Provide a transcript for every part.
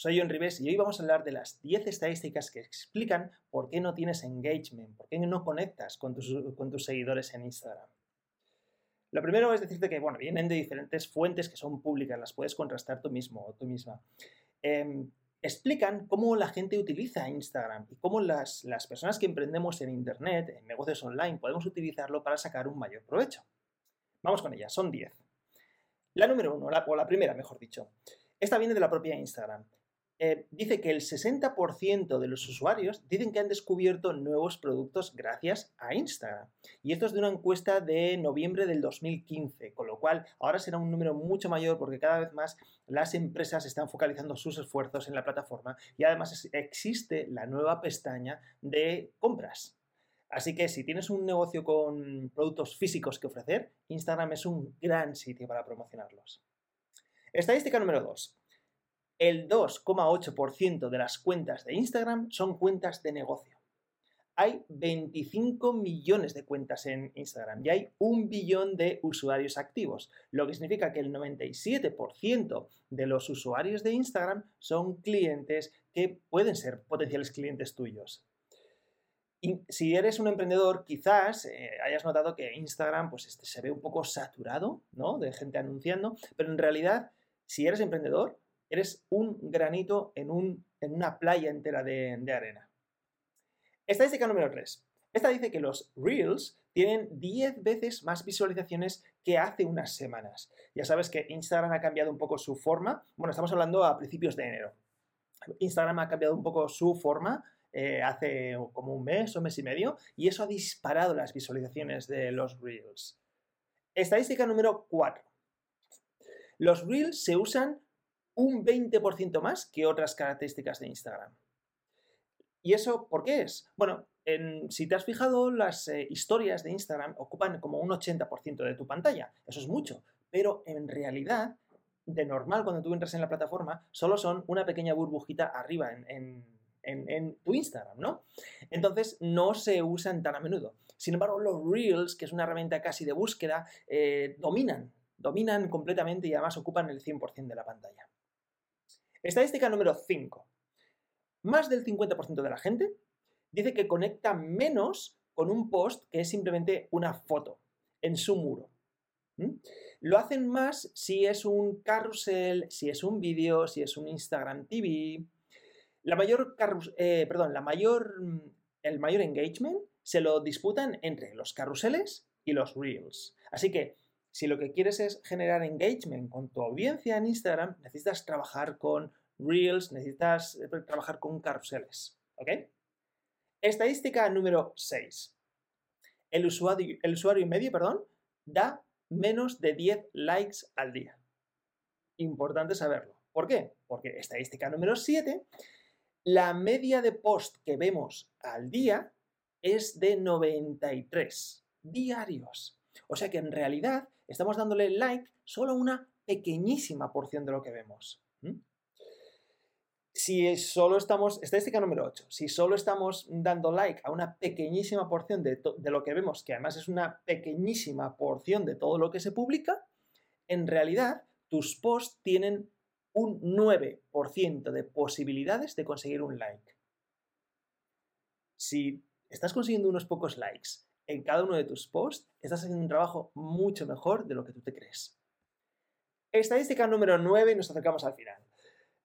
Soy John Ribes y hoy vamos a hablar de las 10 estadísticas que explican por qué no tienes engagement, por qué no conectas con tus, seguidores en Instagram. Lo primero es decirte que, bueno, vienen de diferentes fuentes que son públicas, las puedes contrastar tú mismo o tú misma. Em, explican cómo la gente utiliza Instagram y cómo las, las personas que emprendemos en Internet, en negocios online, podemos utilizarlo para sacar un mayor provecho. Vamos con ellas, son 10. La número uno, o la primera, mejor dicho. Esta viene de la propia Instagram. Eh, dice que el 60% de los usuarios dicen que han descubierto nuevos productos gracias a Instagram. Y esto es de una encuesta de noviembre del 2015, con lo cual ahora será un número mucho mayor porque cada vez más las empresas están focalizando sus esfuerzos en la plataforma y además existe la nueva pestaña de compras. Así que si tienes un negocio con productos físicos que ofrecer, Instagram es un gran sitio para promocionarlos. Estadística número 2. El 2,8% de las cuentas de Instagram son cuentas de negocio. Hay 25 millones de cuentas en Instagram y hay un billón de usuarios activos, lo que significa que el 97% de los usuarios de Instagram son clientes que pueden ser potenciales clientes tuyos. Si eres un emprendedor, quizás eh, hayas notado que Instagram pues, este, se ve un poco saturado ¿no? de gente anunciando, pero en realidad, si eres emprendedor, eres un granito en, un, en una playa entera de, de arena. Estadística número 3. Esta dice que los Reels tienen 10 veces más visualizaciones que hace unas semanas. Ya sabes que Instagram ha cambiado un poco su forma. Bueno, estamos hablando a principios de enero. Instagram ha cambiado un poco su forma eh, hace como un mes o mes y medio y eso ha disparado las visualizaciones de los Reels. Estadística número 4. Los Reels se usan un 20% más que otras características de Instagram. ¿Y eso por qué es? Bueno, si te has fijado, las eh, historias de Instagram ocupan como un 80% de tu pantalla. Eso es mucho, pero en realidad, de normal, cuando tú entras en la plataforma, solo son una pequeña burbujita arriba en tu Instagram, ¿no? Entonces no se usan tan a menudo. Sin embargo, los Reels, que es una herramienta casi de búsqueda, eh, dominan, dominan completamente y además ocupan el 100% de la pantalla. Estadística número 5. Más del 50% de la gente dice que conecta menos con un post que es simplemente una foto en su muro. Lo hacen más si es un carrusel, si es un vídeo, si es un Instagram TV, la mayor, eh, perdón, la mayor, el mayor engagement se lo disputan entre los carruseles y los reels. Así que si lo que quieres es generar engagement con tu audiencia en Instagram, necesitas trabajar con reels, necesitas eh, trabajar con carruseles. ¿Ok? Estadística número 6. El usuario, el usuario medio, perdón, da menos de 10 likes al día. Importante saberlo. ¿Por qué? Porque estadística número 7 la media de post que vemos al día es de 93 diarios. O sea que en realidad estamos dándole like solo una pequeñísima porción de lo que vemos. Si solo estamos, estadística número 8, si solo estamos dando like a una pequeñísima porción de, de lo que vemos, que además es una pequeñísima porción de todo lo que se publica, en realidad tus posts tienen un 9% de posibilidades de conseguir un like. Si estás consiguiendo unos pocos likes en cada uno de tus posts, estás haciendo un trabajo mucho mejor de lo que tú te crees. Estadística número 9 y nos acercamos al final.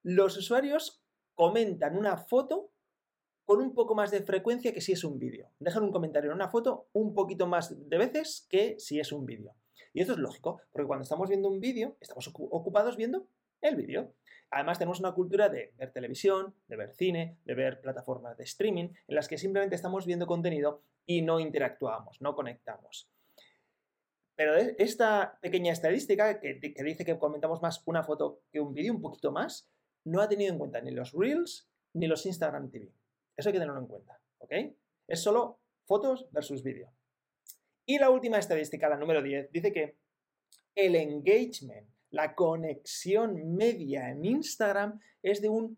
Los usuarios comentan una foto con un poco más de frecuencia que si es un vídeo. Dejan un comentario en una foto un poquito más de veces que si es un vídeo. Y esto es lógico, porque cuando estamos viendo un vídeo, estamos ocupados viendo el vídeo. Además tenemos una cultura de ver televisión, de ver cine, de ver plataformas de streaming, en las que simplemente estamos viendo contenido y no interactuamos, no conectamos. Pero esta pequeña estadística que, dice que comentamos más una foto que un vídeo, un poquito más, no ha tenido en cuenta ni los Reels ni los Instagram TV. Eso hay que tenerlo en cuenta, ¿ok? Es solo fotos versus vídeo. Y la última estadística, la número 10, dice que el engagement la conexión media en Instagram es de un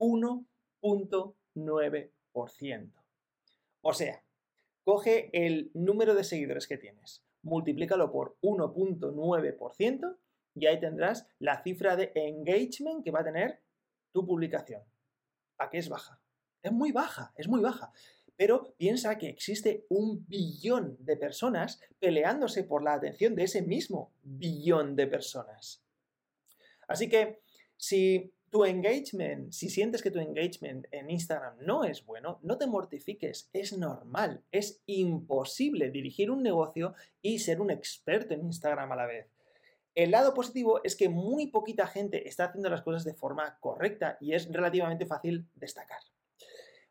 1.9%. O sea, coge el número de seguidores que tienes, multiplícalo por 1.9% y ahí tendrás la cifra de engagement que va a tener tu publicación. ¿A qué es baja? Es muy baja, es muy baja. Pero piensa que existe un billón de personas peleándose por la atención de ese mismo billón de personas. Así que si tu engagement, si sientes que tu engagement en Instagram no es bueno, no te mortifiques, es normal, es imposible dirigir un negocio y ser un experto en Instagram a la vez. El lado positivo es que muy poquita gente está haciendo las cosas de forma correcta y es relativamente fácil destacar.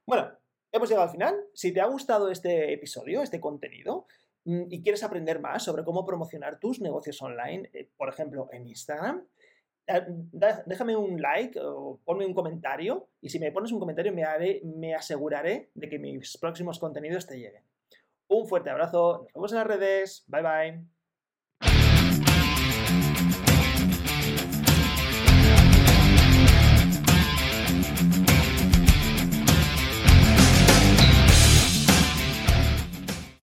Bueno, hemos llegado al final. Si te ha gustado este episodio, este contenido, mm, y quieres aprender más sobre cómo promocionar tus negocios online, eh, por ejemplo, en Instagram, eh, déjame un like o ponme un comentario y si me pones un comentario me, me aseguraré de que mis próximos contenidos te lleguen. Un fuerte abrazo, nos vemos en las redes, bye bye.